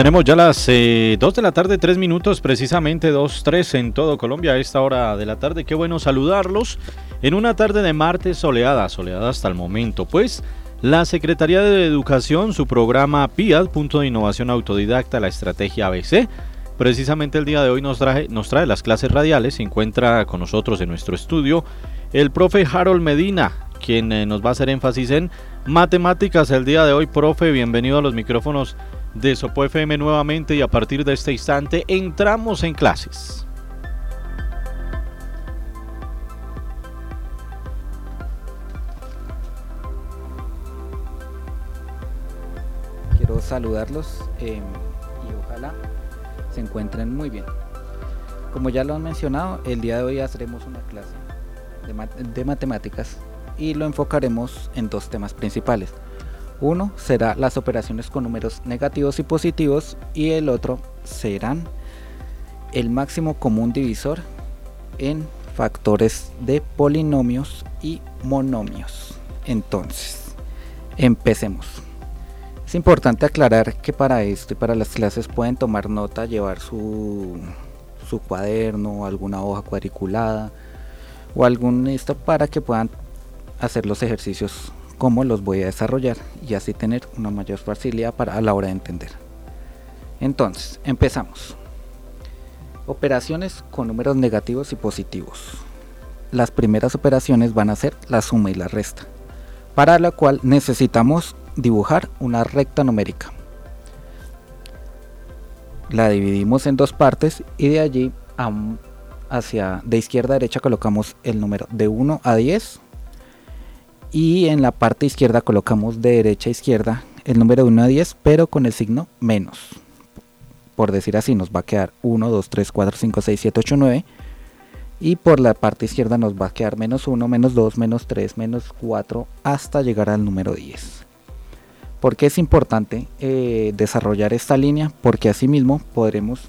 Tenemos ya las 2 eh, de la tarde, 3 minutos, precisamente 2, 3 en todo Colombia a esta hora de la tarde. Qué bueno saludarlos en una tarde de martes soleada, soleada hasta el momento. Pues la Secretaría de Educación, su programa PIAD, Punto de Innovación Autodidacta, la estrategia ABC, precisamente el día de hoy nos trae, nos trae las clases radiales. Se encuentra con nosotros en nuestro estudio el profe Harold Medina, quien eh, nos va a hacer énfasis en matemáticas el día de hoy. Profe, bienvenido a los micrófonos de Sopo FM nuevamente y a partir de este instante entramos en clases. Quiero saludarlos em, y ojalá se encuentren muy bien. Como ya lo han mencionado, el día de hoy haremos una clase de matemáticas y lo enfocaremos en dos temas principales uno será las operaciones con números negativos y positivos y el otro serán el máximo común divisor en factores de polinomios y monomios. Entonces, empecemos. Es importante aclarar que para esto y para las clases pueden tomar nota, llevar su, su cuaderno, alguna hoja cuadriculada o algún esto para que puedan hacer los ejercicios cómo los voy a desarrollar y así tener una mayor facilidad para a la hora de entender. Entonces, empezamos. Operaciones con números negativos y positivos. Las primeras operaciones van a ser la suma y la resta, para la cual necesitamos dibujar una recta numérica. La dividimos en dos partes y de allí hacia de izquierda a derecha colocamos el número de 1 a 10 y en la parte izquierda colocamos de derecha a izquierda el número 1 a 10 pero con el signo menos. Por decir así nos va a quedar 1 2 3 4 5 6 7 8 9 y por la parte izquierda nos va a quedar menos 1 menos 2 menos 3 menos 4 hasta llegar al número 10 porque es importante eh, desarrollar esta línea porque asimismo podremos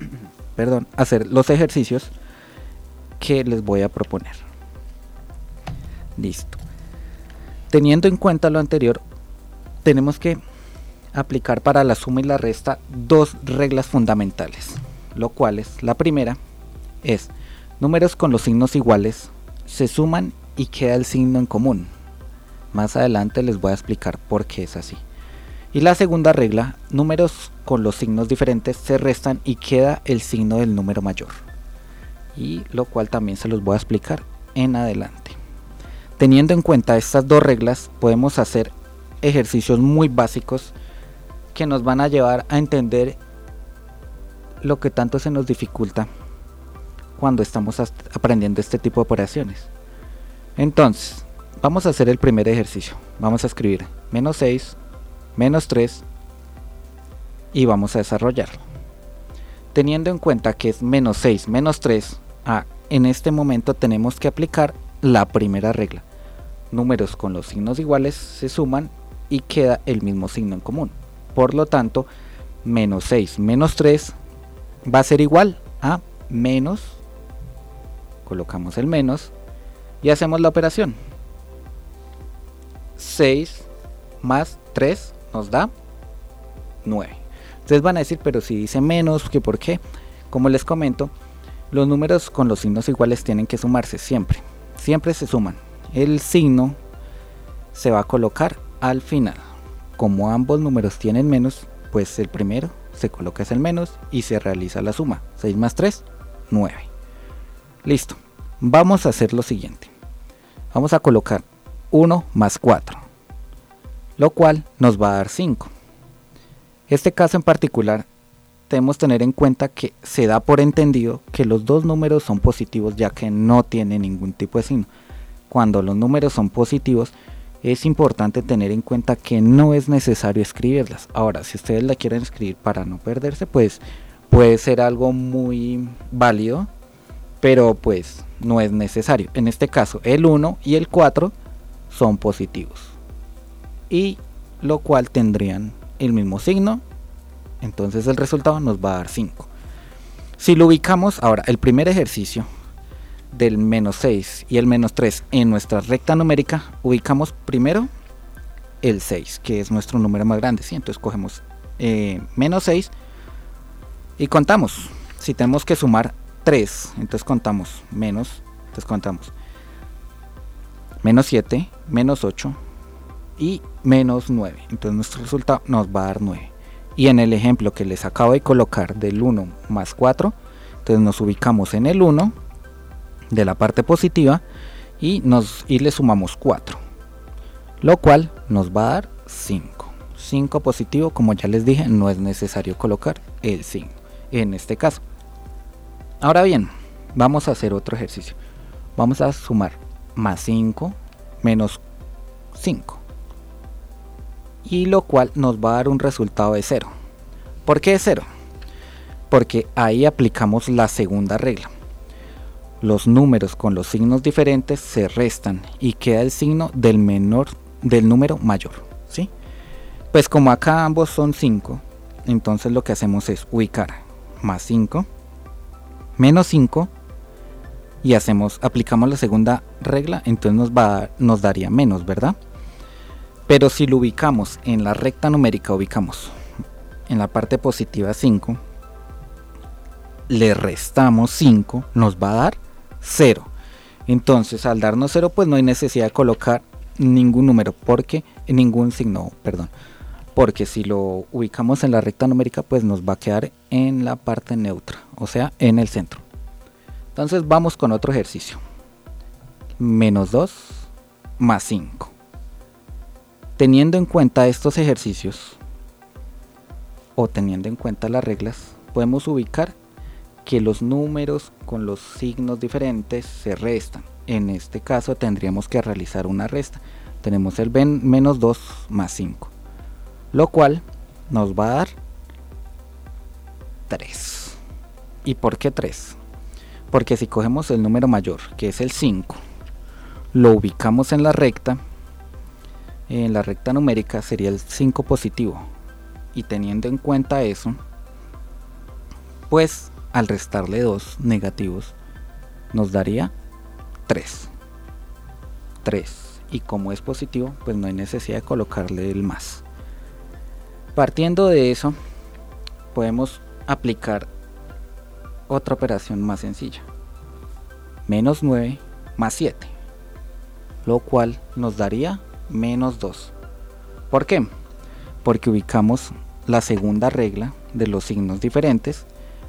perdón, hacer los ejercicios que les voy a proponer. Listo. Teniendo en cuenta lo anterior, tenemos que aplicar para la suma y la resta dos reglas fundamentales, lo cual es la primera es números con los signos iguales se suman y queda el signo en común. Más adelante les voy a explicar por qué es así. Y la segunda regla, números con los signos diferentes se restan y queda el signo del número mayor. Y lo cual también se los voy a explicar en adelante. Teniendo en cuenta estas dos reglas, podemos hacer ejercicios muy básicos que nos van a llevar a entender lo que tanto se nos dificulta cuando estamos aprendiendo este tipo de operaciones. Entonces, vamos a hacer el primer ejercicio. Vamos a escribir menos 6, menos 3 y vamos a desarrollarlo. Teniendo en cuenta que es menos 6, menos 3, ah, en este momento tenemos que aplicar la primera regla. Números con los signos iguales se suman y queda el mismo signo en común. Por lo tanto, menos 6 menos 3 va a ser igual a menos, colocamos el menos y hacemos la operación. 6 más 3 nos da 9. Ustedes van a decir, pero si dice menos, ¿que por qué? Como les comento, los números con los signos iguales tienen que sumarse siempre siempre se suman. El signo se va a colocar al final. Como ambos números tienen menos, pues el primero se coloca es el menos y se realiza la suma. 6 más 3, 9. Listo. Vamos a hacer lo siguiente. Vamos a colocar 1 más 4, lo cual nos va a dar 5. Este caso en particular debemos tener en cuenta que se da por entendido que los dos números son positivos ya que no tiene ningún tipo de signo. Cuando los números son positivos es importante tener en cuenta que no es necesario escribirlas. Ahora, si ustedes la quieren escribir para no perderse, pues puede ser algo muy válido, pero pues no es necesario. En este caso, el 1 y el 4 son positivos. Y lo cual tendrían el mismo signo entonces el resultado nos va a dar 5. Si lo ubicamos, ahora el primer ejercicio del menos 6 y el menos 3 en nuestra recta numérica, ubicamos primero el 6, que es nuestro número más grande. ¿sí? Entonces cogemos eh, menos 6 y contamos. Si tenemos que sumar 3, entonces contamos menos, entonces contamos menos 7, menos 8 y menos 9. Entonces nuestro resultado nos va a dar 9. Y en el ejemplo que les acabo de colocar del 1 más 4, entonces nos ubicamos en el 1 de la parte positiva y, nos, y le sumamos 4. Lo cual nos va a dar 5. 5 positivo, como ya les dije, no es necesario colocar el 5 en este caso. Ahora bien, vamos a hacer otro ejercicio. Vamos a sumar más 5 menos 5. Y lo cual nos va a dar un resultado de 0. ¿Por qué de 0? Porque ahí aplicamos la segunda regla. Los números con los signos diferentes se restan y queda el signo del menor del número mayor. ¿sí? Pues como acá ambos son 5, entonces lo que hacemos es ubicar más 5 menos 5 y hacemos aplicamos la segunda regla entonces nos va nos daría menos verdad pero si lo ubicamos en la recta numérica ubicamos en la parte positiva 5 le restamos 5 nos va a dar 0 entonces al darnos 0 pues no hay necesidad de colocar ningún número porque ningún signo perdón porque si lo ubicamos en la recta numérica pues nos va a quedar en la parte neutra, o sea, en el centro. Entonces vamos con otro ejercicio. Menos 2 más 5. Teniendo en cuenta estos ejercicios, o teniendo en cuenta las reglas, podemos ubicar que los números con los signos diferentes se restan. En este caso tendríamos que realizar una resta. Tenemos el menos 2 más 5 lo cual nos va a dar 3. ¿Y por qué 3? Porque si cogemos el número mayor, que es el 5, lo ubicamos en la recta, en la recta numérica sería el 5 positivo. Y teniendo en cuenta eso, pues al restarle 2 negativos, nos daría 3. 3. Y como es positivo, pues no hay necesidad de colocarle el más. Partiendo de eso, podemos aplicar otra operación más sencilla. Menos 9 más 7. Lo cual nos daría menos 2. ¿Por qué? Porque ubicamos la segunda regla de los signos diferentes.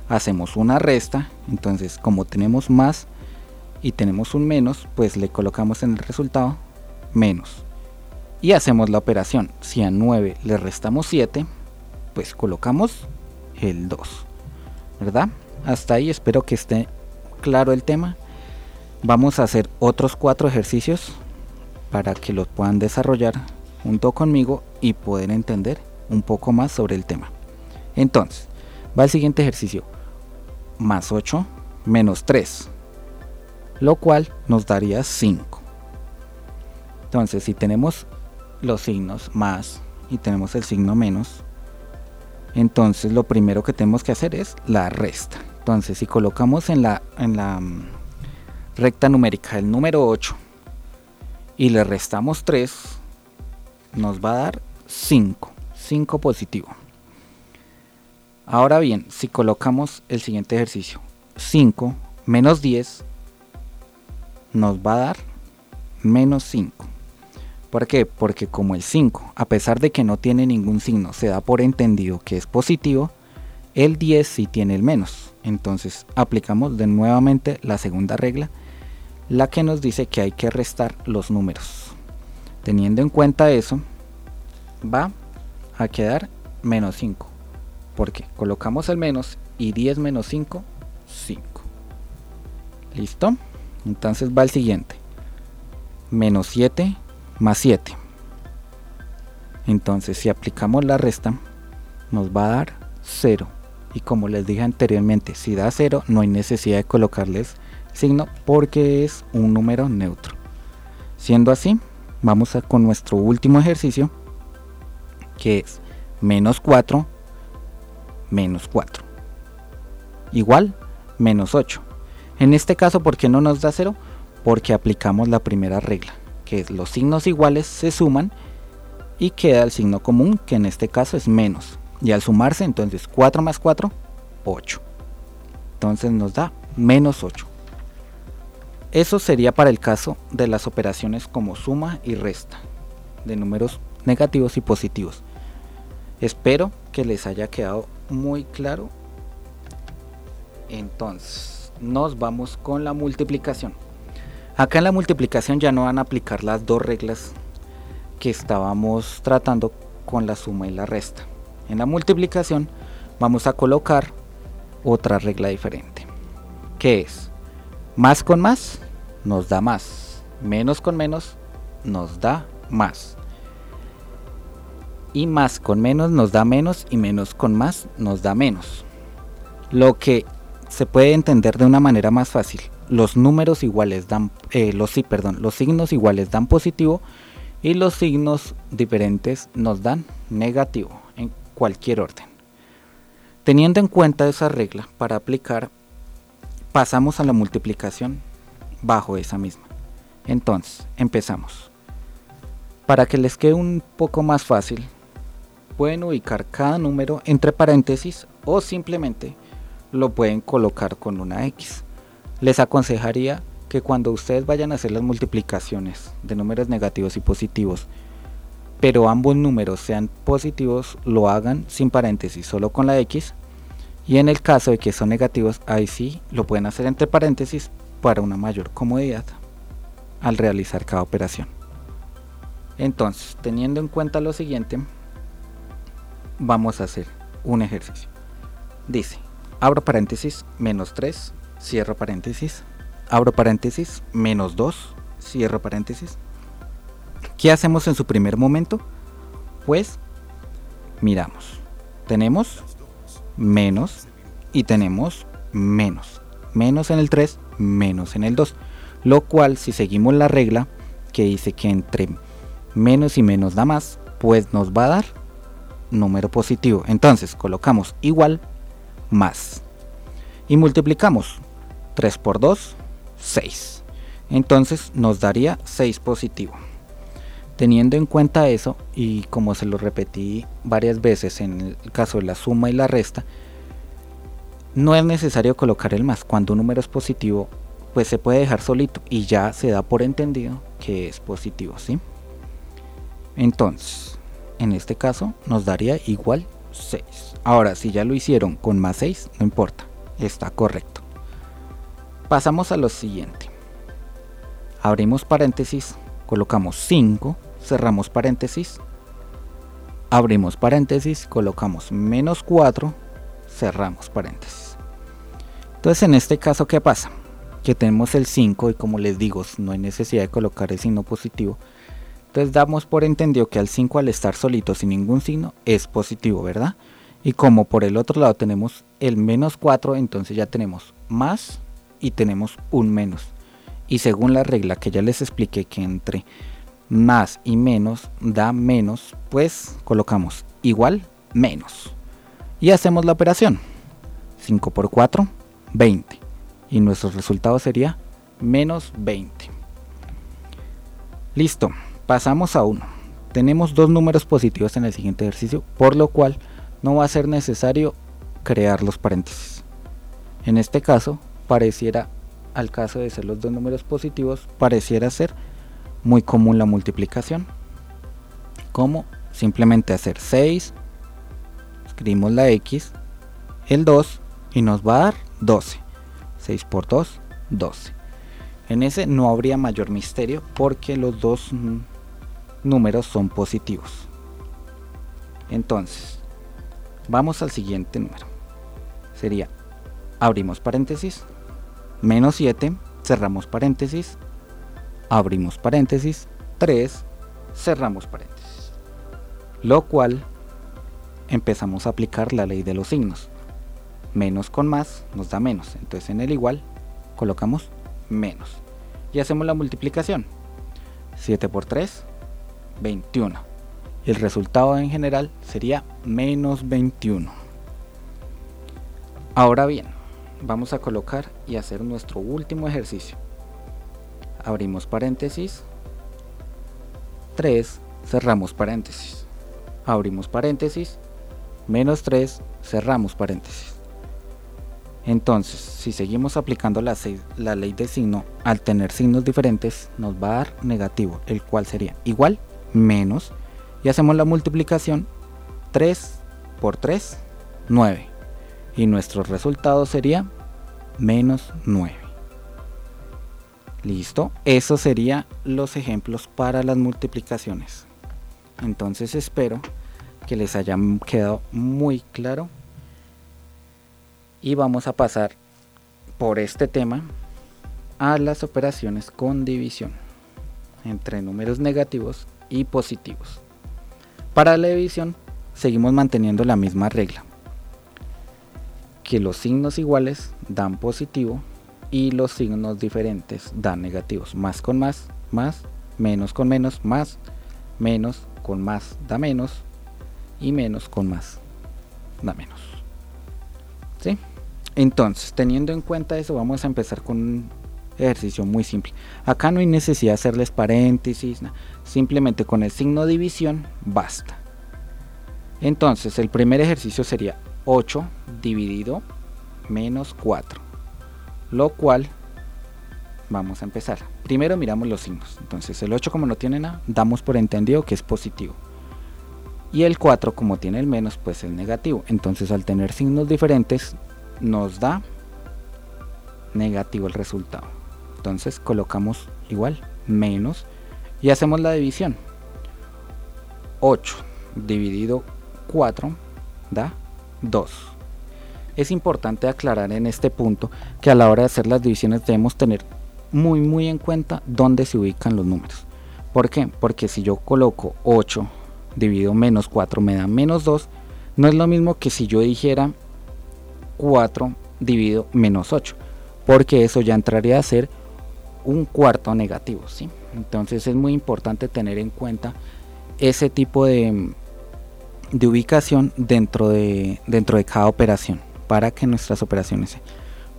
Hacemos una resta. Entonces como tenemos más y tenemos un menos, pues le colocamos en el resultado menos y hacemos la operación. Si a 9 le restamos 7, pues colocamos el 2. ¿Verdad? Hasta ahí espero que esté claro el tema. Vamos a hacer otros cuatro ejercicios para que los puedan desarrollar junto conmigo y poder entender un poco más sobre el tema. Entonces, va el siguiente ejercicio. Más 8 menos 3. Lo cual nos daría 5. Entonces, si tenemos los signos más y tenemos el signo menos, entonces lo primero que tenemos que hacer es la resta. Entonces si colocamos en la, en la mm, recta numérica el número 8 y le restamos 3, nos va a dar 5, 5 positivo. Ahora bien, si colocamos el siguiente ejercicio, 5 menos 10 nos va a dar menos 5. ¿Por qué? Porque como el 5, a pesar de que no tiene ningún signo, se da por entendido que es positivo, el 10 sí tiene el menos. Entonces aplicamos de nuevamente la segunda regla, la que nos dice que hay que restar los números. Teniendo en cuenta eso, va a quedar menos 5. Porque colocamos el menos y 10 menos 5, 5. ¿Listo? Entonces va el siguiente. Menos 7 más 7. Entonces si aplicamos la resta nos va a dar 0. Y como les dije anteriormente, si da 0 no hay necesidad de colocarles signo porque es un número neutro. Siendo así, vamos a con nuestro último ejercicio que es menos 4 menos 4 igual menos 8. En este caso, ¿por qué no nos da 0? Porque aplicamos la primera regla que los signos iguales se suman y queda el signo común que en este caso es menos. Y al sumarse, entonces 4 más 4, 8. Entonces nos da menos 8. Eso sería para el caso de las operaciones como suma y resta de números negativos y positivos. Espero que les haya quedado muy claro. Entonces, nos vamos con la multiplicación. Acá en la multiplicación ya no van a aplicar las dos reglas que estábamos tratando con la suma y la resta. En la multiplicación vamos a colocar otra regla diferente, que es más con más nos da más, menos con menos nos da más. Y más con menos nos da menos y menos con más nos da menos. Lo que se puede entender de una manera más fácil. Los números iguales dan, eh, los sí, perdón, los signos iguales dan positivo y los signos diferentes nos dan negativo en cualquier orden. Teniendo en cuenta esa regla para aplicar, pasamos a la multiplicación bajo esa misma. Entonces, empezamos. Para que les quede un poco más fácil, pueden ubicar cada número entre paréntesis o simplemente lo pueden colocar con una X. Les aconsejaría que cuando ustedes vayan a hacer las multiplicaciones de números negativos y positivos, pero ambos números sean positivos, lo hagan sin paréntesis, solo con la X. Y en el caso de que son negativos, ahí sí lo pueden hacer entre paréntesis para una mayor comodidad al realizar cada operación. Entonces, teniendo en cuenta lo siguiente, vamos a hacer un ejercicio. Dice, abro paréntesis, menos 3, cierro paréntesis, abro paréntesis, menos 2, cierro paréntesis, ¿Qué hacemos en su primer momento? Pues miramos. Tenemos menos y tenemos menos. Menos en el 3, menos en el 2. Lo cual, si seguimos la regla que dice que entre menos y menos da más, pues nos va a dar número positivo. Entonces colocamos igual más. Y multiplicamos 3 por 2, 6. Entonces nos daría 6 positivo. Teniendo en cuenta eso, y como se lo repetí varias veces en el caso de la suma y la resta, no es necesario colocar el más. Cuando un número es positivo, pues se puede dejar solito y ya se da por entendido que es positivo, ¿sí? Entonces, en este caso nos daría igual 6. Ahora, si ya lo hicieron con más 6, no importa, está correcto. Pasamos a lo siguiente. Abrimos paréntesis, colocamos 5 cerramos paréntesis, abrimos paréntesis, colocamos menos 4, cerramos paréntesis. Entonces en este caso, ¿qué pasa? Que tenemos el 5 y como les digo, no hay necesidad de colocar el signo positivo. Entonces damos por entendido que al 5 al estar solito sin ningún signo es positivo, ¿verdad? Y como por el otro lado tenemos el menos 4, entonces ya tenemos más y tenemos un menos. Y según la regla que ya les expliqué que entre más y menos da menos, pues colocamos igual menos. Y hacemos la operación. 5 por 4, 20. Y nuestro resultado sería menos 20. Listo, pasamos a 1. Tenemos dos números positivos en el siguiente ejercicio, por lo cual no va a ser necesario crear los paréntesis. En este caso, pareciera, al caso de ser los dos números positivos, pareciera ser muy común la multiplicación. Como simplemente hacer 6, escribimos la X, el 2 y nos va a dar 12. 6 por 2, 12. En ese no habría mayor misterio porque los dos números son positivos. Entonces, vamos al siguiente número. Sería, abrimos paréntesis, menos 7, cerramos paréntesis, abrimos paréntesis, 3, cerramos paréntesis. Lo cual empezamos a aplicar la ley de los signos. Menos con más nos da menos. Entonces en el igual colocamos menos. Y hacemos la multiplicación. 7 por 3, 21. El resultado en general sería menos 21. Ahora bien, vamos a colocar y hacer nuestro último ejercicio abrimos paréntesis, 3, cerramos paréntesis, abrimos paréntesis, menos 3, cerramos paréntesis. Entonces, si seguimos aplicando la, ley de signo, al tener signos diferentes, nos va a dar negativo, el cual sería igual, menos, y hacemos la multiplicación 3 por 3, 9. Y nuestro resultado sería menos 9. Listo, eso serían los ejemplos para las multiplicaciones. Entonces espero que les haya quedado muy claro y vamos a pasar por este tema a las operaciones con división entre números negativos y positivos. Para la división seguimos manteniendo la misma regla, que los signos iguales dan positivo y los signos diferentes dan negativos. Más con más, más, menos con menos, más, menos con más da menos y menos con más da menos. ¿Sí? Entonces, teniendo en cuenta eso, vamos a empezar con un ejercicio muy simple. Acá no hay necesidad de hacerles paréntesis, simplemente con el signo división basta. Entonces, el primer ejercicio sería 8 dividido menos 4, lo cual vamos a empezar. Primero miramos los signos. Entonces, el 8 como no tiene nada, damos por entendido que es positivo. Y el 4 como tiene el menos, pues es negativo. Entonces, al tener signos diferentes, nos da negativo el resultado. Entonces colocamos igual, menos, y hacemos la división. 8 dividido 4 da 2. Es importante aclarar en este punto que a la hora de hacer las divisiones debemos tener muy muy en cuenta dónde se ubican los números. ¿Por qué? Porque si yo coloco 8 dividido menos 4 me da menos 2, no es lo mismo que si yo dijera 4 dividido menos 8, porque eso ya entraría a ser un cuarto negativo, ¿sí? Entonces es muy importante tener en cuenta ese tipo de, de ubicación dentro de, dentro de cada operación para que nuestras operaciones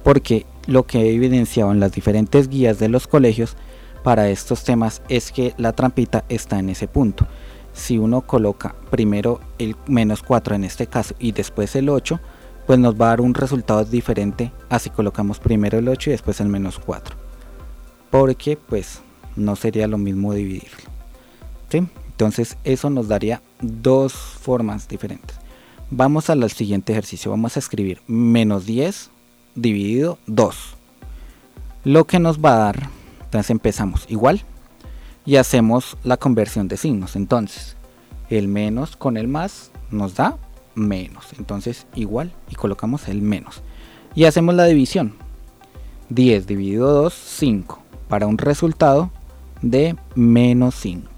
porque lo que he evidenciado en las diferentes guías de los colegios para estos temas es que la trampita está en ese punto. Si uno coloca primero el menos 4 en este caso y después el 8 pues nos va a dar un resultado diferente así colocamos primero el 8 y después el menos 4 porque pues no sería lo mismo dividirlo entonces eso nos daría dos formas diferentes vamos al siguiente ejercicio vamos a escribir menos 10 dividido 2 lo que nos va a dar entonces empezamos igual y hacemos la conversión de signos entonces el menos con el más nos da menos. Entonces igual y colocamos el menos. Y hacemos la división. 10 dividido 2, 5. Para un resultado de menos 5.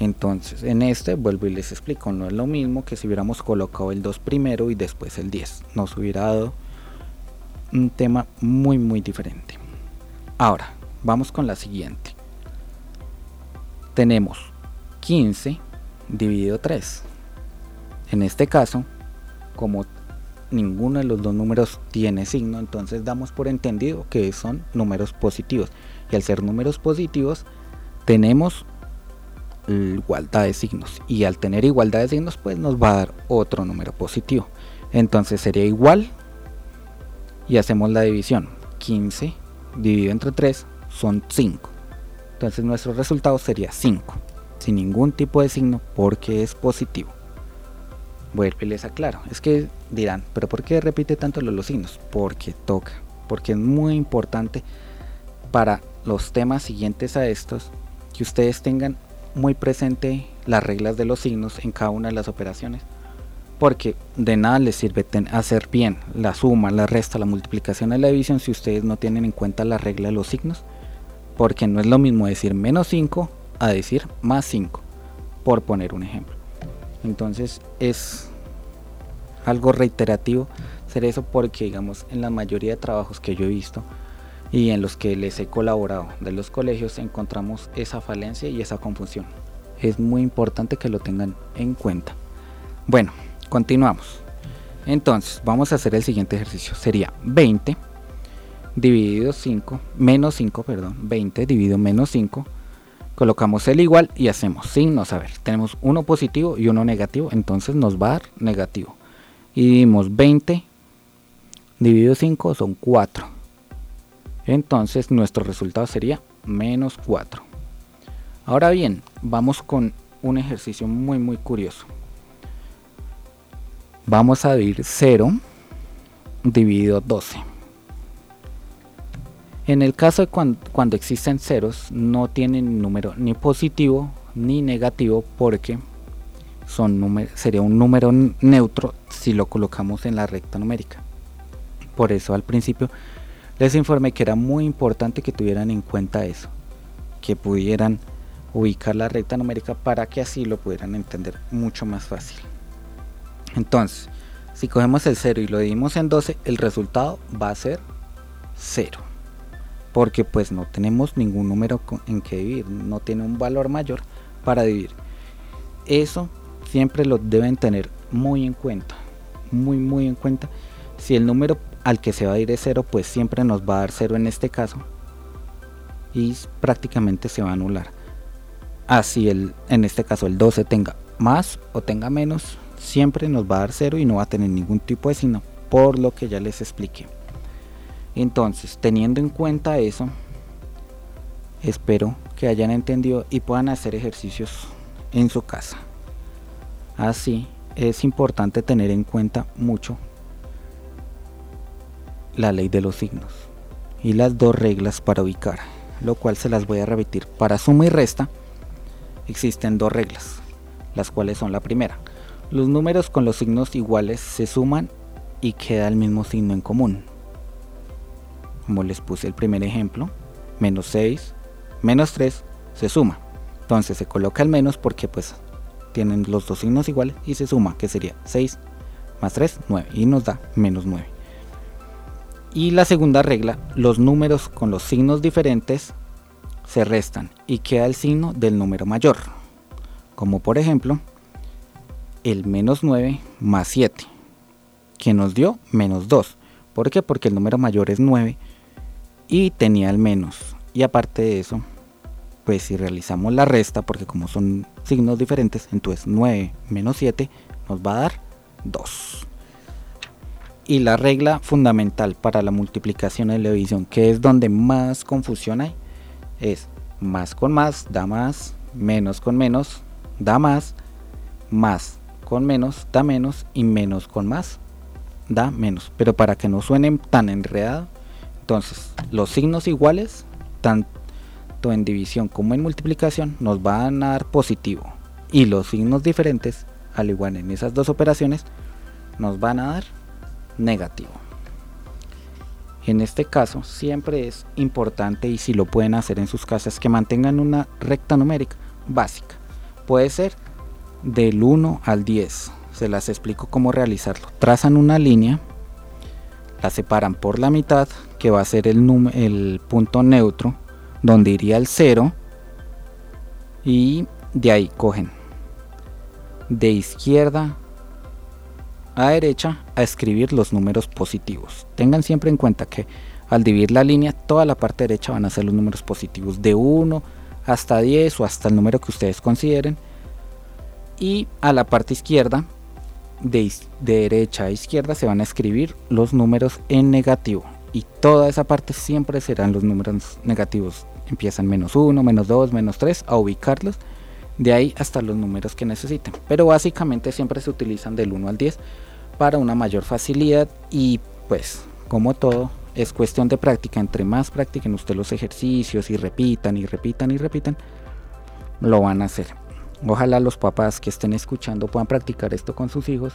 Entonces en este vuelvo y les explico. No es lo mismo que si hubiéramos colocado el 2 primero y después el 10. Nos hubiera dado un tema muy muy diferente. Ahora, vamos con la siguiente. Tenemos 15 dividido 3. En este caso, como ninguno de los dos números tiene signo, entonces damos por entendido que son números positivos. Y al ser números positivos, tenemos igualdad de signos. Y al tener igualdad de signos, pues nos va a dar otro número positivo. Entonces sería igual y hacemos la división. 15 dividido entre 3 son 5. Entonces nuestro resultado sería 5, sin ningún tipo de signo porque es positivo. Vuelvo y les aclaro. Es que dirán, pero ¿por qué repite tanto los, signos? Porque toca. Porque es muy importante para los temas siguientes a estos que ustedes tengan muy presente las reglas de los signos en cada una de las operaciones. Porque de nada les sirve hacer bien la suma, la resta, la multiplicación y la división si ustedes no tienen en cuenta la regla de los signos. Porque no es lo mismo decir menos 5 a decir más 5, por poner un ejemplo. Entonces es algo reiterativo hacer eso porque digamos en la mayoría de trabajos que yo he visto y en los que les he colaborado de los colegios encontramos esa falencia y esa confusión. Es muy importante que lo tengan en cuenta. Bueno, continuamos. Entonces, vamos a hacer el siguiente ejercicio. Sería 20 dividido 5, menos 5, perdón, 20 dividido menos 5 colocamos el igual y hacemos signos. A ver, tenemos uno positivo y uno negativo, entonces nos va a dar negativo. Y dimos 20 dividido 5 son 4. Entonces nuestro resultado sería menos 4. Ahora bien, vamos con un ejercicio muy muy curioso. Vamos a dividir 0 dividido 12. En el caso de cuando, existen ceros, no tienen número ni positivo ni negativo porque son sería un número neutro si lo colocamos en la recta numérica. Por eso al principio les informé que era muy importante que tuvieran en cuenta eso, que pudieran ubicar la recta numérica para que así lo pudieran entender mucho más fácil. Entonces, si cogemos el 0 y lo dividimos en 12, el resultado va a ser 0. Porque pues no tenemos ningún número en que dividir, no tiene un valor mayor para dividir. Eso siempre lo deben tener muy en cuenta, muy muy en cuenta. Si el número al que se va a ir es 0, pues siempre nos va a dar 0 en este caso. Y prácticamente se va a anular. Así el, en este caso el 12 tenga más o tenga menos, siempre nos va a dar 0 y no va a tener ningún tipo de signo, por lo que ya les expliqué. Entonces, teniendo en cuenta eso, espero que hayan entendido y puedan hacer ejercicios en su casa. Así, es importante tener en cuenta mucho la ley de los signos y las dos reglas para ubicar, lo cual se las voy a repetir. Para suma y resta existen dos reglas, las cuales son la primera, los números con los signos iguales se suman y queda el mismo signo en común. Como les puse el primer ejemplo, menos 6, menos 3 se suma. Entonces se coloca el menos porque pues tienen los dos signos iguales y se suma, que sería 6 más 3, 9 y nos da menos 9. Y la segunda regla, los números con los signos diferentes se restan y queda el signo del número mayor. Como por ejemplo, el menos 9 más 7, que nos dio menos 2. ¿Por qué? Porque el número mayor es 9 y tenía el menos. Y aparte de eso, pues si realizamos la resta, porque como son signos diferentes, entonces 9 menos 7 nos va a dar 2. Y la regla fundamental para la multiplicación y la división, que es donde más confusión hay, es más con más da más, menos con menos da más, más con menos da menos y menos con más da menos. Pero para que no suenen tan enredado, entonces los signos iguales, tanto en división como en multiplicación, nos van a dar positivo. Y los signos diferentes, al igual en esas dos operaciones, nos van a dar negativo. En este caso, siempre es importante y si lo pueden hacer en sus casas, que mantengan una recta numérica básica. Puede ser del 1 al 10. Se las explico cómo realizarlo. Trazan una línea, la separan por la mitad, que va a ser el, el punto neutro, donde iría el 0, y de ahí cogen de izquierda a derecha a escribir los números positivos. Tengan siempre en cuenta que al dividir la línea, toda la parte derecha van a ser los números positivos de 1 hasta 10 o hasta el número que ustedes consideren. Y a la parte izquierda de, derecha a izquierda se van a escribir los números en negativo. Y toda esa parte siempre serán los números negativos. Empiezan menos 1, menos 2, menos 3 a ubicarlos de ahí hasta los números que necesiten. Pero básicamente siempre se utilizan del 1 al 10 para una mayor facilidad y pues como todo es cuestión de práctica. Entre más practiquen ustedes los ejercicios y repitan y repitan y repitan lo van a hacer. Ojalá los papás que estén escuchando puedan practicar esto con sus hijos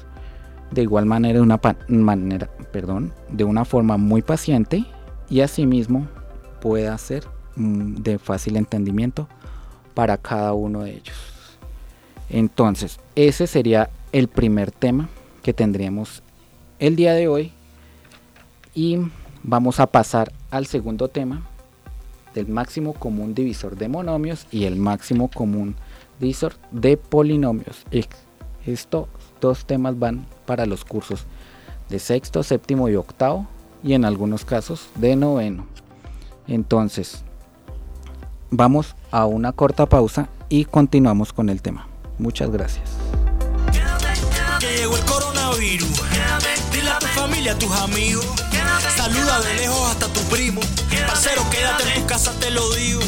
de igual manera, de una manera, perdón, de una forma muy paciente y asimismo pueda ser mm, de fácil entendimiento para cada uno de ellos. Entonces, ese sería el primer tema que tendríamos el día de hoy y vamos a pasar al segundo tema del máximo común divisor de monomios y el máximo común de polinomios. Estos dos temas van para los cursos de sexto, séptimo y octavo y en algunos casos de noveno. Entonces, vamos a una corta pausa y continuamos con el tema. Muchas gracias. Llegó el coronavirus. Dile a tu familia, a tus amigos. Saluda de lejos hasta tu primo. Parcero, quédate en tu casa, te lo digo.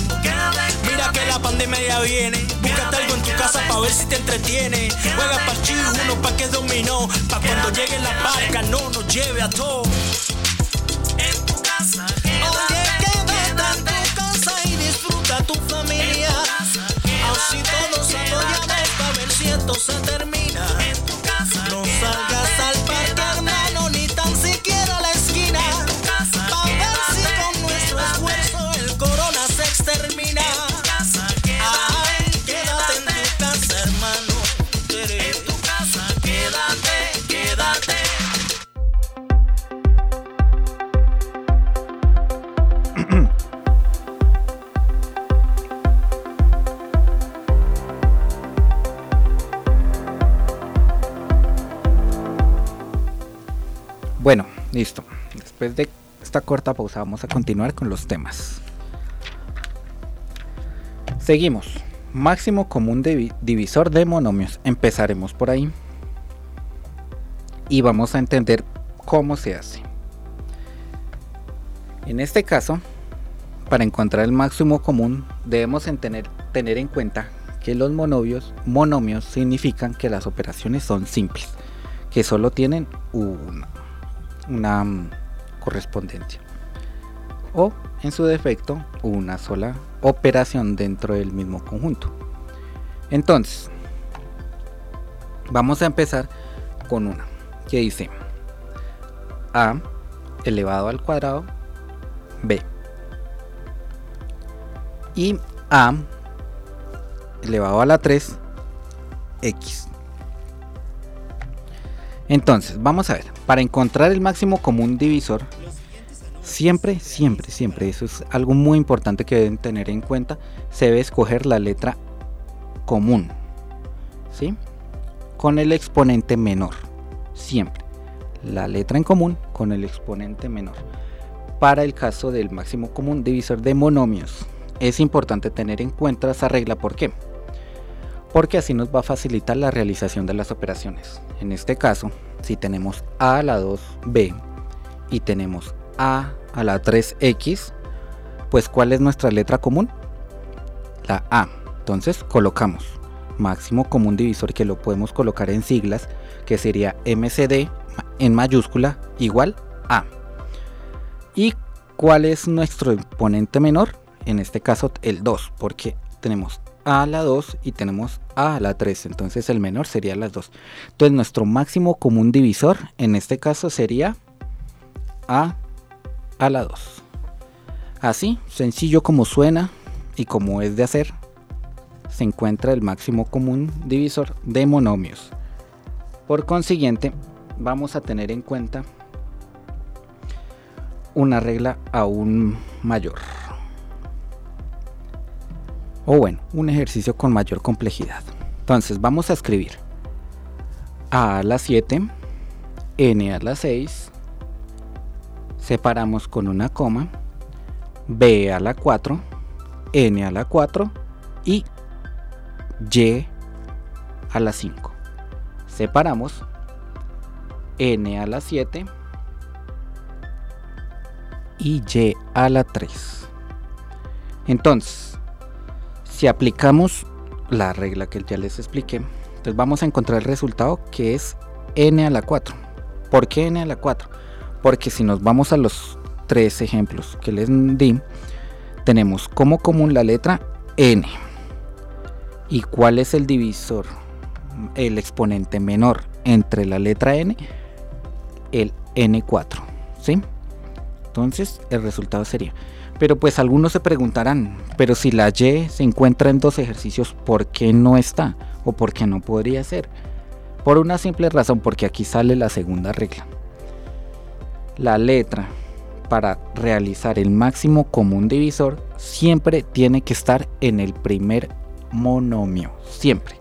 Mira que la pandemia ya viene. Búscate algo en tu casa para ver si te entretiene. Juega partido uno pa' que dominó. Pa' cuando llegue la barca no nos lleve a todos. En tu casa, Oye, quédate en tu casa y disfruta tu. Así todos apoyamos para ver si esto se termina. Listo. Después de esta corta pausa vamos a continuar con los temas. Seguimos. Máximo común divi- divisor de monomios. Empezaremos por ahí. Y vamos a entender cómo se hace. En este caso, para encontrar el máximo común debemos en tener, tener en cuenta que los monomios, monomios significan que las operaciones son simples, que solo tienen una, una mm, correspondencia. O, en su defecto, una sola operación dentro del mismo conjunto. Entonces, vamos a empezar con una que dice a elevado al cuadrado b y a elevado a la 3 x. Entonces, vamos a ver, para encontrar el máximo común divisor, siempre, siempre, siempre, eso es algo muy importante que deben tener en cuenta, se debe escoger la letra común, ¿sí? Con el exponente menor, siempre. La letra en común con el exponente menor. Para el caso del máximo común divisor de monomios, es importante tener en cuenta esa regla, ¿por qué? Porque así nos va a facilitar la realización de las operaciones. En este caso, si tenemos a a la 2b y tenemos a a la 3x, pues ¿cuál es nuestra letra común? La a. Entonces colocamos máximo común divisor que lo podemos colocar en siglas, que sería MCD en mayúscula igual a. ¿Y cuál es nuestro exponente menor? En este caso el 2, porque tenemos a la 2 y tenemos a la 3, entonces el menor sería las 2. Entonces nuestro máximo común divisor en este caso sería a a la 2. Así, sencillo como suena y como es de hacer, se encuentra el máximo común divisor de monomios. Por consiguiente, vamos a tener en cuenta una regla aún mayor. O bueno, un ejercicio con mayor complejidad. Entonces vamos a escribir a a la 7, n a la 6, separamos con una coma, b a la 4, n a la 4 y y a la 5. Separamos n a la 7 y y a la 3. Entonces, si aplicamos la regla que ya les expliqué, entonces vamos a encontrar el resultado que es n a la 4. ¿Por qué n a la 4? Porque si nos vamos a los tres ejemplos que les di, tenemos como común la letra n. ¿Y cuál es el divisor? El exponente menor entre la letra n, el n4. ¿Sí? Entonces el resultado sería. Pero pues algunos se preguntarán, pero si la y se encuentra en dos ejercicios, ¿por qué no está? ¿O por qué no podría ser? Por una simple razón, porque aquí sale la segunda regla. La letra para realizar el máximo común divisor siempre tiene que estar en el primer monomio, siempre.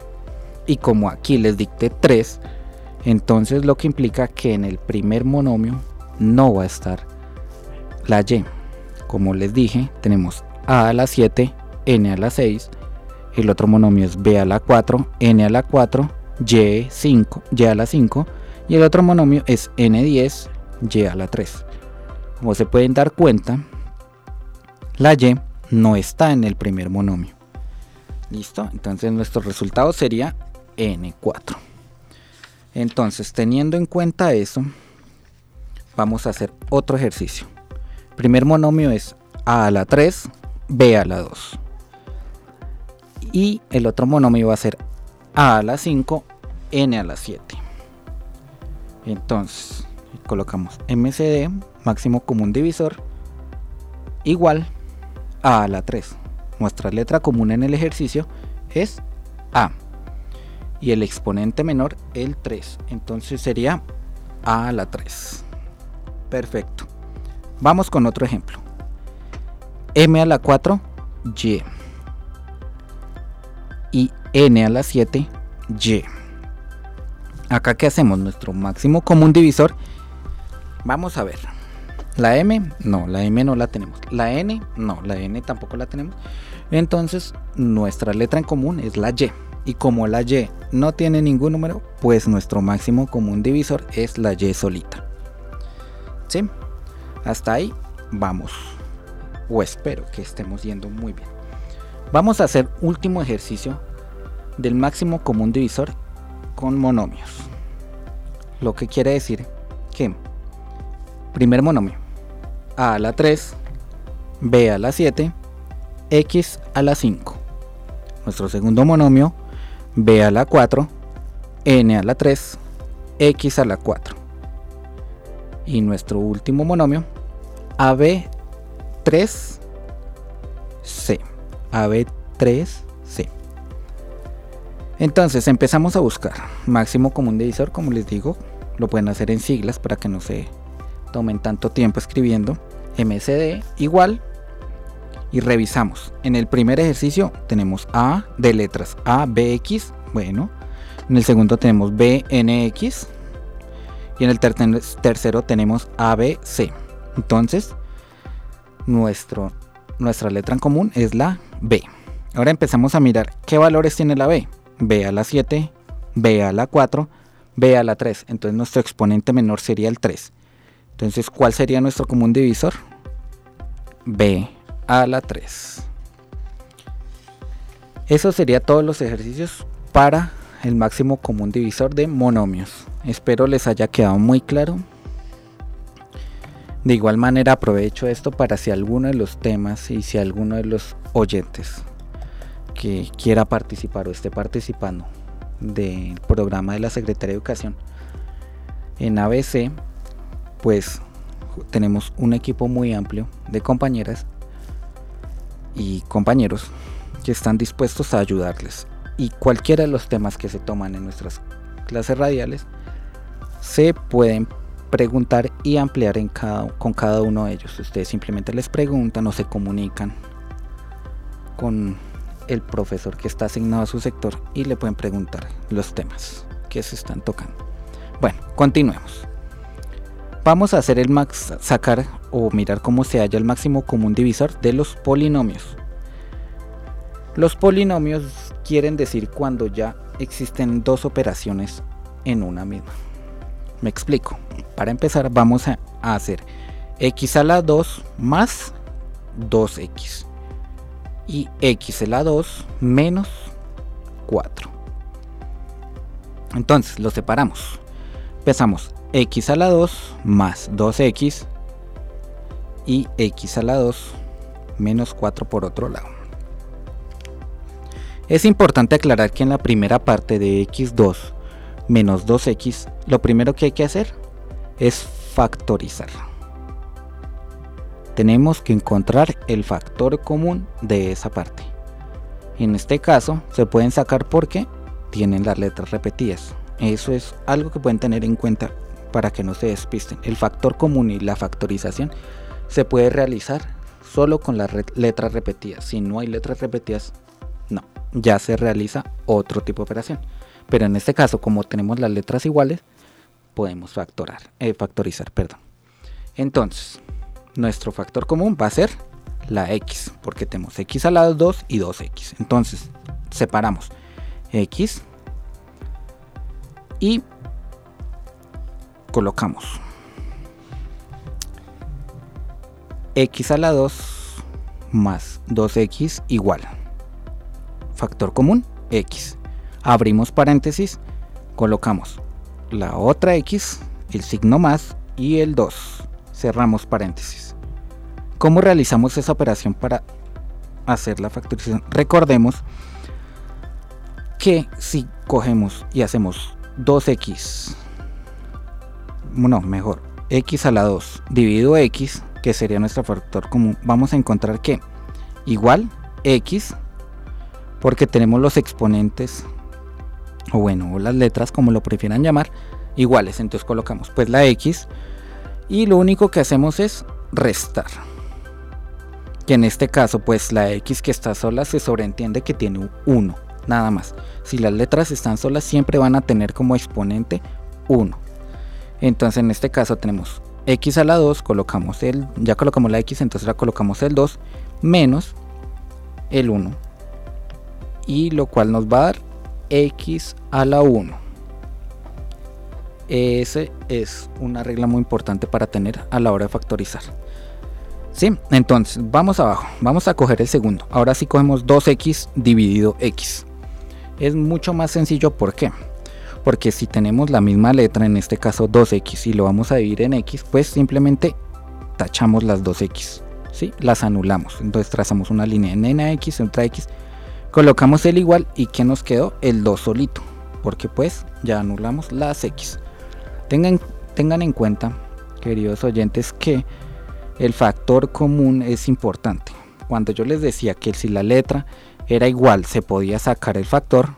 Y como aquí les dicté 3, entonces lo que implica que en el primer monomio no va a estar la y. Como les dije, tenemos a a la 7, n a la 6, el otro monomio es b a la 4, n a la 4, y, 5, y a la 5, y el otro monomio es n10, y a la 3. Como se pueden dar cuenta, la y no está en el primer monomio. ¿Listo? Entonces nuestro resultado sería n4. Entonces, teniendo en cuenta eso, vamos a hacer otro ejercicio. Primer monomio es a a la 3, b a la 2. Y el otro monomio va a ser a a la 5, n a la 7. Entonces, colocamos MCD, máximo común divisor, igual a a la 3. Nuestra letra común en el ejercicio es A. Y el exponente menor, el 3. Entonces sería A a la 3. Perfecto. Vamos con otro ejemplo. M a la 4, Y. Y N a la 7, Y. Acá que hacemos nuestro máximo común divisor. Vamos a ver. La M, no, la M no la tenemos. La N, no, la N tampoco la tenemos. Entonces, nuestra letra en común es la Y. Y como la Y no tiene ningún número, pues nuestro máximo común divisor es la Y solita. ¿Sí? Hasta ahí vamos. O espero que estemos yendo muy bien. Vamos a hacer último ejercicio del máximo común divisor con monomios. Lo que quiere decir que primer monomio a a la 3, b a la 7, x a la 5. Nuestro segundo monomio b a la 4, n a la 3, x a la 4. Y nuestro último monomio ab3c. ab3c. Entonces empezamos a buscar máximo común divisor, como les digo, lo pueden hacer en siglas para que no se tomen tanto tiempo escribiendo. MCD igual y revisamos. En el primer ejercicio tenemos A de letras A, bueno. En el segundo tenemos BNX y en el tercero tenemos ABC. Entonces, nuestro, nuestra letra en común es la B. Ahora empezamos a mirar qué valores tiene la B. B a la 7, B a la 4, B a la 3. Entonces nuestro exponente menor sería el 3. Entonces, ¿cuál sería nuestro común divisor? B a la 3. Eso sería todos los ejercicios para el máximo común divisor de monomios. Espero les haya quedado muy claro. De igual manera aprovecho esto para si alguno de los temas y si alguno de los oyentes que quiera participar o esté participando del programa de la Secretaría de Educación en ABC, pues tenemos un equipo muy amplio de compañeras y compañeros que están dispuestos a ayudarles. Y cualquiera de los temas que se toman en nuestras clases radiales se pueden preguntar y ampliar en cada, con cada uno de ellos. Ustedes simplemente les preguntan o se comunican con el profesor que está asignado a su sector y le pueden preguntar los temas que se están tocando. Bueno, continuemos. Vamos a hacer el max, sacar o mirar cómo se halla el máximo común divisor de los polinomios. Los polinomios quieren decir cuando ya existen dos operaciones en una misma. Me explico. Para empezar vamos a hacer x a la 2 más 2x y x a la 2 menos 4. Entonces lo separamos. Empezamos x a la 2 más 2x y x a la 2 menos 4 por otro lado. Es importante aclarar que en la primera parte de x2 menos 2x, lo primero que hay que hacer es factorizar. Tenemos que encontrar el factor común de esa parte. En este caso se pueden sacar porque tienen las letras repetidas. Eso es algo que pueden tener en cuenta para que no se despisten. El factor común y la factorización se puede realizar solo con las letras repetidas. Si no hay letras repetidas, no, ya se realiza otro tipo de operación. Pero en este caso, como tenemos las letras iguales, podemos factorar, eh, factorizar. Perdón. Entonces, nuestro factor común va a ser la x, porque tenemos x a la 2 y 2x. Entonces, separamos x y colocamos x a la 2 más 2x igual factor común x abrimos paréntesis colocamos la otra x el signo más y el 2 cerramos paréntesis ¿cómo realizamos esa operación para hacer la factorización? recordemos que si cogemos y hacemos 2x, no, mejor, x a la 2 dividido x, que sería nuestro factor común, vamos a encontrar que igual x, porque tenemos los exponentes, o bueno, o las letras, como lo prefieran llamar, iguales. Entonces colocamos pues la x, y lo único que hacemos es restar. Que en este caso, pues la x que está sola se sobreentiende que tiene 1 nada más. Si las letras están solas siempre van a tener como exponente 1. Entonces en este caso tenemos x a la 2, colocamos el, ya colocamos la x, entonces la colocamos el 2 menos el 1. Y lo cual nos va a dar x a la 1. Ese es una regla muy importante para tener a la hora de factorizar. ¿Sí? Entonces, vamos abajo. Vamos a coger el segundo. Ahora sí cogemos 2x dividido x es mucho más sencillo. ¿Por qué? Porque si tenemos la misma letra, en este caso 2x, y lo vamos a dividir en x, pues simplemente tachamos las 2x, ¿sí? Las anulamos. Entonces trazamos una línea en x, otra x, colocamos el igual y ¿qué nos quedó? El 2 solito, porque pues ya anulamos las x. Tengan, tengan en cuenta, queridos oyentes, que el factor común es importante. Cuando yo les decía que si la letra era igual, se podía sacar el factor,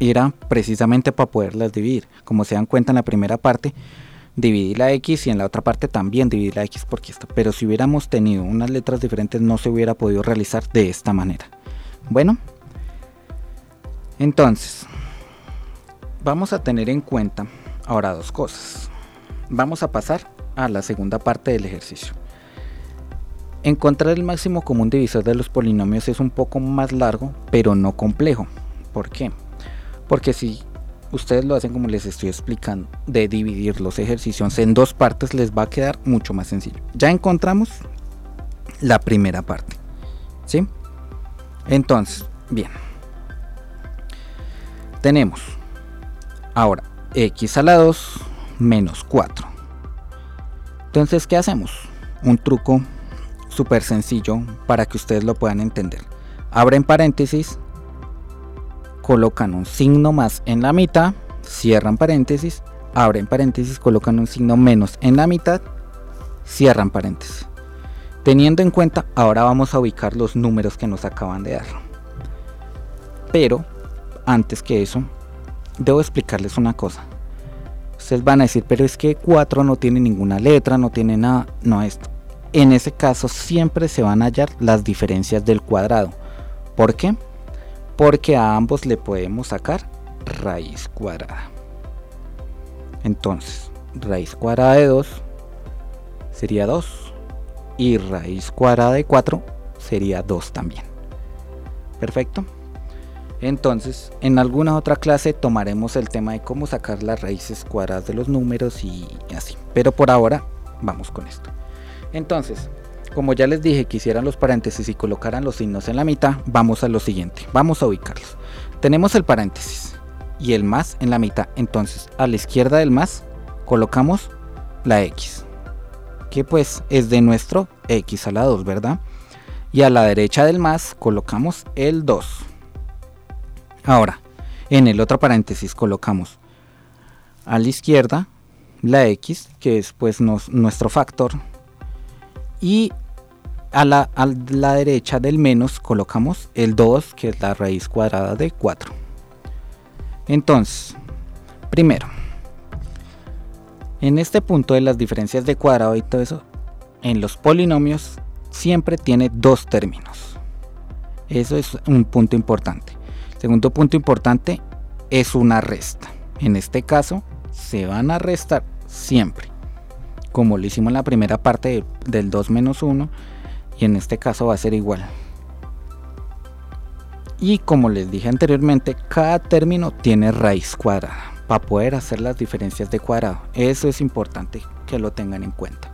era precisamente para poderlas dividir. Como se dan cuenta en la primera parte, dividí la x y en la otra parte también dividí la x porque esto. Pero si hubiéramos tenido unas letras diferentes no se hubiera podido realizar de esta manera. Bueno, entonces, vamos a tener en cuenta ahora dos cosas. Vamos a pasar a la segunda parte del ejercicio. Encontrar el máximo común divisor de los polinomios es un poco más largo, pero no complejo. ¿Por qué? Porque si ustedes lo hacen como les estoy explicando, de dividir los ejercicios en dos partes, les va a quedar mucho más sencillo. Ya encontramos la primera parte. ¿Sí? Entonces, bien. Tenemos ahora x a la 2 menos 4. Entonces, ¿qué hacemos? Un truco súper sencillo para que ustedes lo puedan entender. Abren paréntesis, colocan un signo más en la mitad, cierran paréntesis, abren paréntesis, colocan un signo menos en la mitad, cierran paréntesis. Teniendo en cuenta, ahora vamos a ubicar los números que nos acaban de dar. Pero, antes que eso, debo explicarles una cosa. Ustedes van a decir, pero es que 4 no tiene ninguna letra, no tiene nada. No, esto en ese caso siempre se van a hallar las diferencias del cuadrado. ¿Por qué? Porque a ambos le podemos sacar raíz cuadrada. Entonces, raíz cuadrada de 2 sería 2 y raíz cuadrada de 4 sería 2 también. Perfecto. Entonces, en alguna otra clase tomaremos el tema de cómo sacar las raíces cuadradas de los números y así. Pero por ahora, vamos con esto. Entonces, como ya les dije que hicieran los paréntesis y colocaran los signos en la mitad, vamos a lo siguiente. Vamos a ubicarlos. Tenemos el paréntesis y el más en la mitad. Entonces, a la izquierda del más colocamos la x, que pues es de nuestro x a la 2, ¿verdad? Y a la derecha del más colocamos el 2. Ahora, en el otro paréntesis colocamos a la izquierda la x, que es pues nuestro factor y a la, a la, derecha del menos colocamos el 2 que es la raíz cuadrada de 4 entonces primero en este punto de las diferencias de cuadrado y todo eso en los polinomios siempre tiene dos términos. Eso es un punto importante. Segundo punto importante es una resta. En este caso se van a restar siempre. Como lo hicimos en la primera parte del 2 menos 1, y en este caso va a ser igual. Y como les dije anteriormente, cada término tiene raíz cuadrada para poder hacer las diferencias de cuadrado. Eso es importante que lo tengan en cuenta.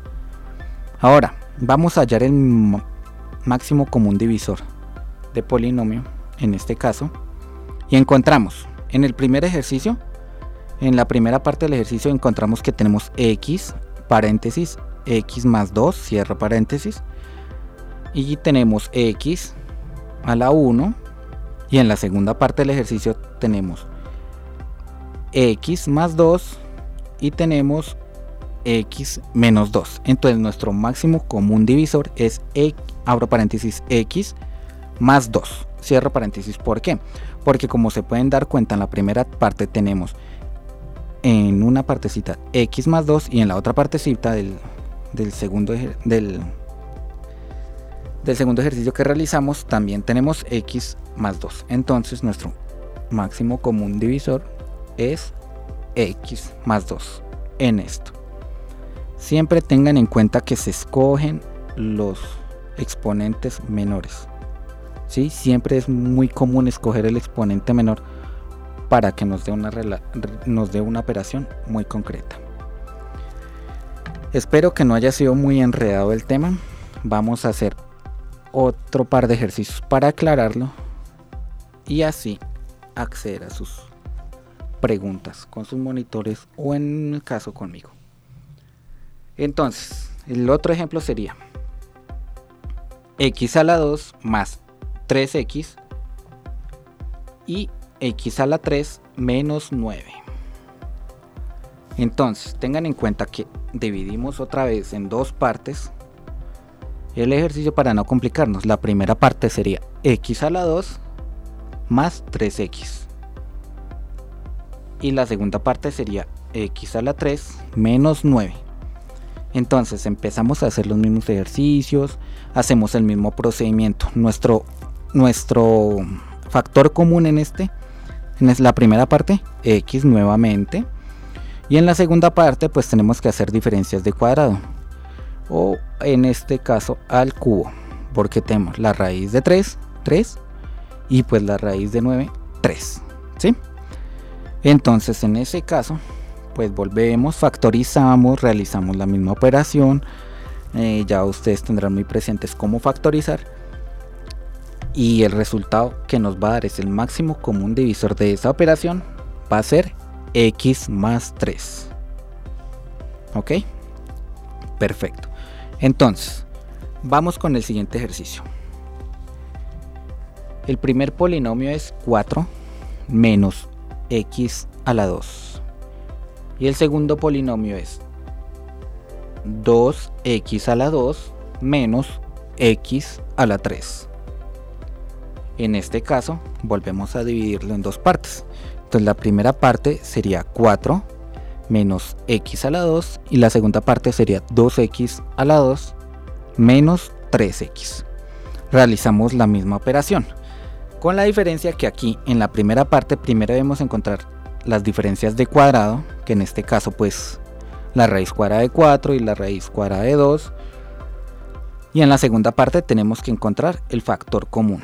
Ahora, vamos a hallar el máximo común divisor de polinomio, en este caso, y encontramos en el primer ejercicio, en la primera parte del ejercicio encontramos que tenemos x, paréntesis, x más 2, cierra paréntesis, y tenemos x a la 1 y en la segunda parte del ejercicio tenemos x más 2 y tenemos x menos 2. Entonces nuestro máximo común divisor es x, abro paréntesis x más 2. Cierro paréntesis. ¿Por qué? Porque como se pueden dar cuenta en la primera parte tenemos en una partecita x más 2 y en la otra partecita del, del segundo del del segundo ejercicio que realizamos también tenemos x más 2. Entonces nuestro máximo común divisor es x más 2 en esto. Siempre tengan en cuenta que se escogen los exponentes menores. ¿sí? Siempre es muy común escoger el exponente menor para que nos dé una, nos dé una operación muy concreta. Espero que no haya sido muy enredado el tema. Vamos a hacer otro par de ejercicios para aclararlo y así acceder a sus preguntas con sus monitores o en el caso conmigo. Entonces, el otro ejemplo sería x a la 2 más 3x y x a la 3 menos 9. Entonces, tengan en cuenta que dividimos otra vez en dos partes el ejercicio para no complicarnos. La primera parte sería x a la 2 más 3x. Y la segunda parte sería x a la 3 menos 9. Entonces empezamos a hacer los mismos ejercicios, hacemos el mismo procedimiento. Nuestro, nuestro factor común en este, en la primera parte, x nuevamente. Y en la segunda parte pues tenemos que hacer diferencias de cuadrado. O en este caso al cubo. Porque tenemos la raíz de 3, 3 y pues la raíz de 9, 3. ¿sí? Entonces en ese caso, pues volvemos, factorizamos, realizamos la misma operación. Eh, ya ustedes tendrán muy presentes cómo factorizar. Y el resultado que nos va a dar es el máximo común divisor de esa operación. Va a ser x más 3. ¿Ok? Perfecto. Entonces, vamos con el siguiente ejercicio. El primer polinomio es 4 menos x a la 2. Y el segundo polinomio es 2x a la 2 menos x a la 3. En este caso, volvemos a dividirlo en dos partes. Entonces la primera parte sería 4 menos x a la 2 y la segunda parte sería 2x a la 2 menos 3x. Realizamos la misma operación. Con la diferencia que aquí en la primera parte primero debemos encontrar las diferencias de cuadrado, que en este caso pues la raíz cuadrada de 4 y la raíz cuadrada de 2. Y en la segunda parte tenemos que encontrar el factor común.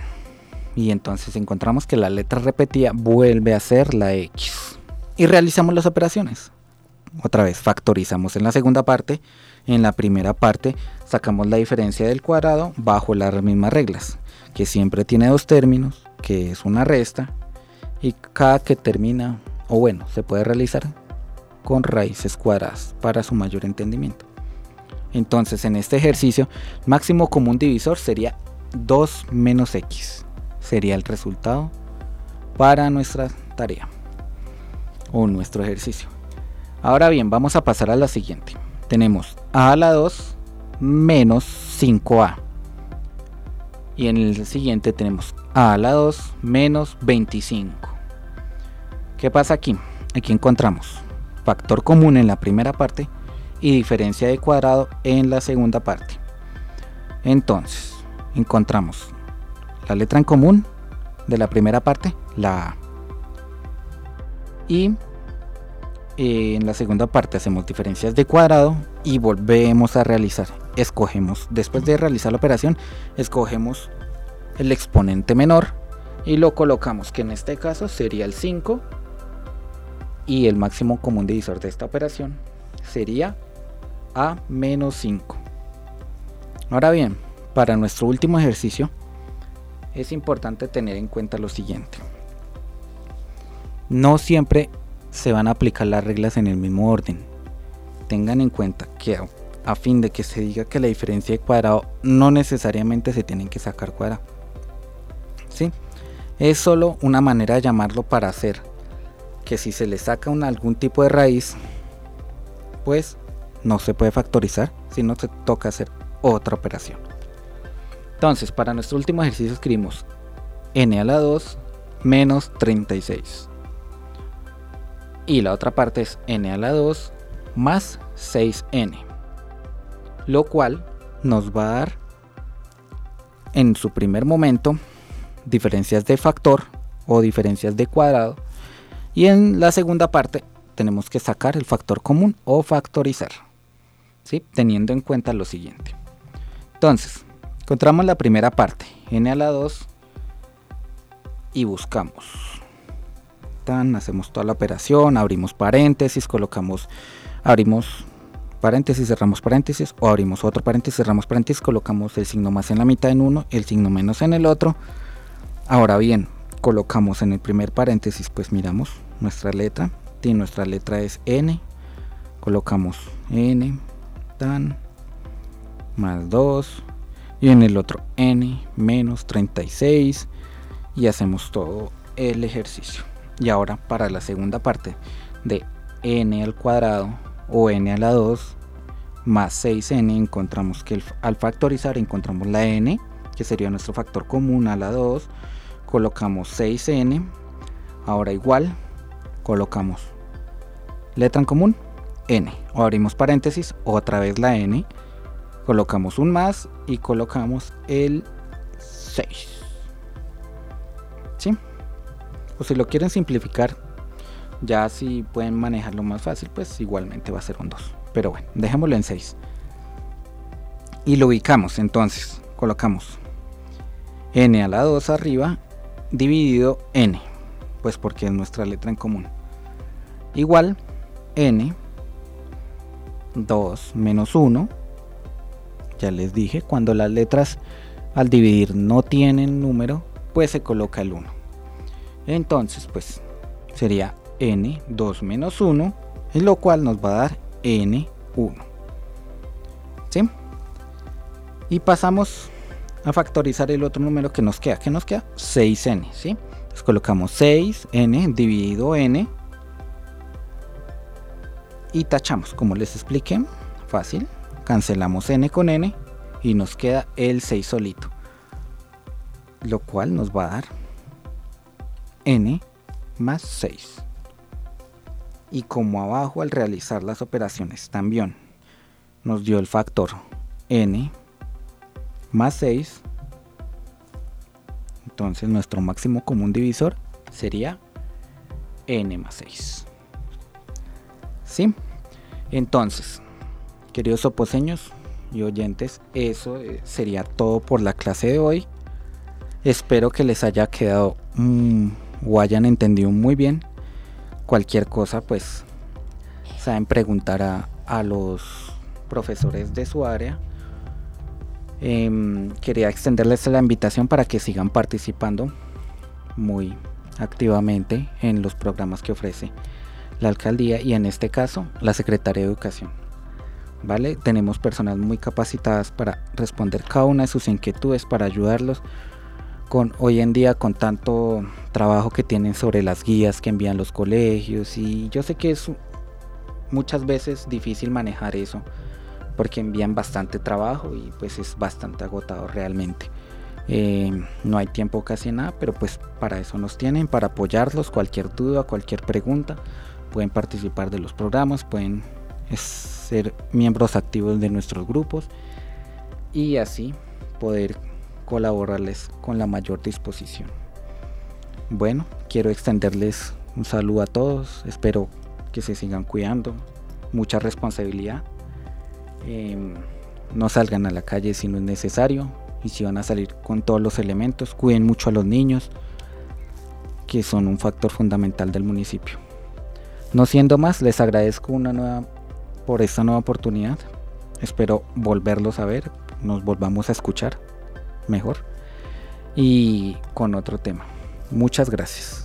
Y entonces encontramos que la letra repetida vuelve a ser la x. Y realizamos las operaciones. Otra vez factorizamos en la segunda parte. En la primera parte sacamos la diferencia del cuadrado bajo las mismas reglas que siempre tiene dos términos, que es una resta, y cada que termina, o bueno, se puede realizar con raíces cuadradas para su mayor entendimiento. Entonces en este ejercicio, máximo común divisor sería 2 menos x. Sería el resultado para nuestra tarea o nuestro ejercicio. Ahora bien, vamos a pasar a la siguiente. Tenemos a a la 2 menos 5a. Y en el siguiente tenemos a la 2 menos 25. ¿Qué pasa aquí? Aquí encontramos factor común en la primera parte y diferencia de cuadrado en la segunda parte. Entonces, encontramos la letra en común de la primera parte, la A. Y eh, en la segunda parte hacemos diferencias de cuadrado y volvemos a realizar. Escogemos, después de realizar la operación, escogemos el exponente menor y lo colocamos, que en este caso sería el 5 y el máximo común divisor de esta operación sería a menos 5. Ahora bien, para nuestro último ejercicio es importante tener en cuenta lo siguiente. No siempre se van a aplicar las reglas en el mismo orden. Tengan en cuenta que a fin de que se diga que la diferencia de cuadrado no necesariamente se tienen que sacar cuadrado. ¿Sí? Es solo una manera de llamarlo para hacer que si se le saca algún tipo de raíz, pues no se puede factorizar, sino se toca hacer otra operación. Entonces, para nuestro último ejercicio escribimos n a la 2 menos 36. Y la otra parte es n a la 2 más 6n. Lo cual nos va a dar en su primer momento diferencias de factor o diferencias de cuadrado. Y en la segunda parte tenemos que sacar el factor común o factorizar. ¿sí? Teniendo en cuenta lo siguiente. Entonces, encontramos la primera parte, n a la 2, y buscamos. Hacemos toda la operación, abrimos paréntesis, colocamos, abrimos paréntesis, cerramos paréntesis, o abrimos otro paréntesis, cerramos paréntesis, colocamos el signo más en la mitad en uno, el signo menos en el otro. Ahora bien, colocamos en el primer paréntesis, pues miramos nuestra letra, y nuestra letra es n, colocamos n, tan, más 2 y en el otro n menos 36 y hacemos todo el ejercicio y ahora para la segunda parte de n al cuadrado o n a la 2 más 6n encontramos que al factorizar encontramos la n que sería nuestro factor común a la 2 colocamos 6n ahora igual colocamos letra en común n o abrimos paréntesis otra vez la n colocamos un más y colocamos el 6 ¿sí? O si lo quieren simplificar ya si pueden manejarlo más fácil pues igualmente va a ser un 2 pero bueno dejémoslo en 6 y lo ubicamos entonces colocamos n a la 2 arriba dividido n pues porque es nuestra letra en común. Igual n 2 menos 1 ya les dije, cuando las letras al dividir no tienen número, pues se coloca el 1. Entonces, pues sería n 2 menos 1, lo cual nos va a dar n 1. ¿Sí? Y pasamos a factorizar el otro número que nos queda. que nos queda? 6n, ¿sí? Entonces colocamos 6n dividido n y tachamos, como les expliqué, fácil cancelamos n con n y nos queda el 6 solito. Lo cual nos va a dar n más 6. Y como abajo al realizar las operaciones también nos dio el factor n más 6, entonces nuestro máximo común divisor sería n más 6. ¿Sí? Entonces, Queridos oposeños y oyentes, eso eh, sería todo por la clase de hoy. Espero que les haya quedado mm, o hayan entendido muy bien. Cualquier cosa, pues, saben preguntar a, los profesores de su área. Em, quería extenderles la invitación para que sigan participando muy activamente en los programas que ofrece la alcaldía y en este caso la Secretaría de Educación. ¿vale? Tenemos personas muy capacitadas para responder cada una de sus inquietudes, para ayudarlos con hoy en día con tanto trabajo que tienen sobre las guías que envían los colegios y yo sé que es muchas veces difícil manejar eso porque envían bastante trabajo y pues es bastante agotado realmente. Eh, no hay tiempo casi nada, pero pues para eso nos tienen, para apoyarlos, cualquier duda, cualquier pregunta, pueden participar de los programas, pueden ser miembros activos de nuestros grupos y así poder colaborarles con la mayor disposición. Bueno, quiero extenderles un saludo a todos, espero que se sigan cuidando, mucha responsabilidad. Em, no salgan a la calle si no es necesario y si van a salir con todos los elementos, cuiden mucho a los niños, que son un factor fundamental del municipio. No siendo más, les agradezco una nueva por esta nueva oportunidad. Espero volverlos a ver, nos volvamos a escuchar mejor y con otro tema. Muchas gracias.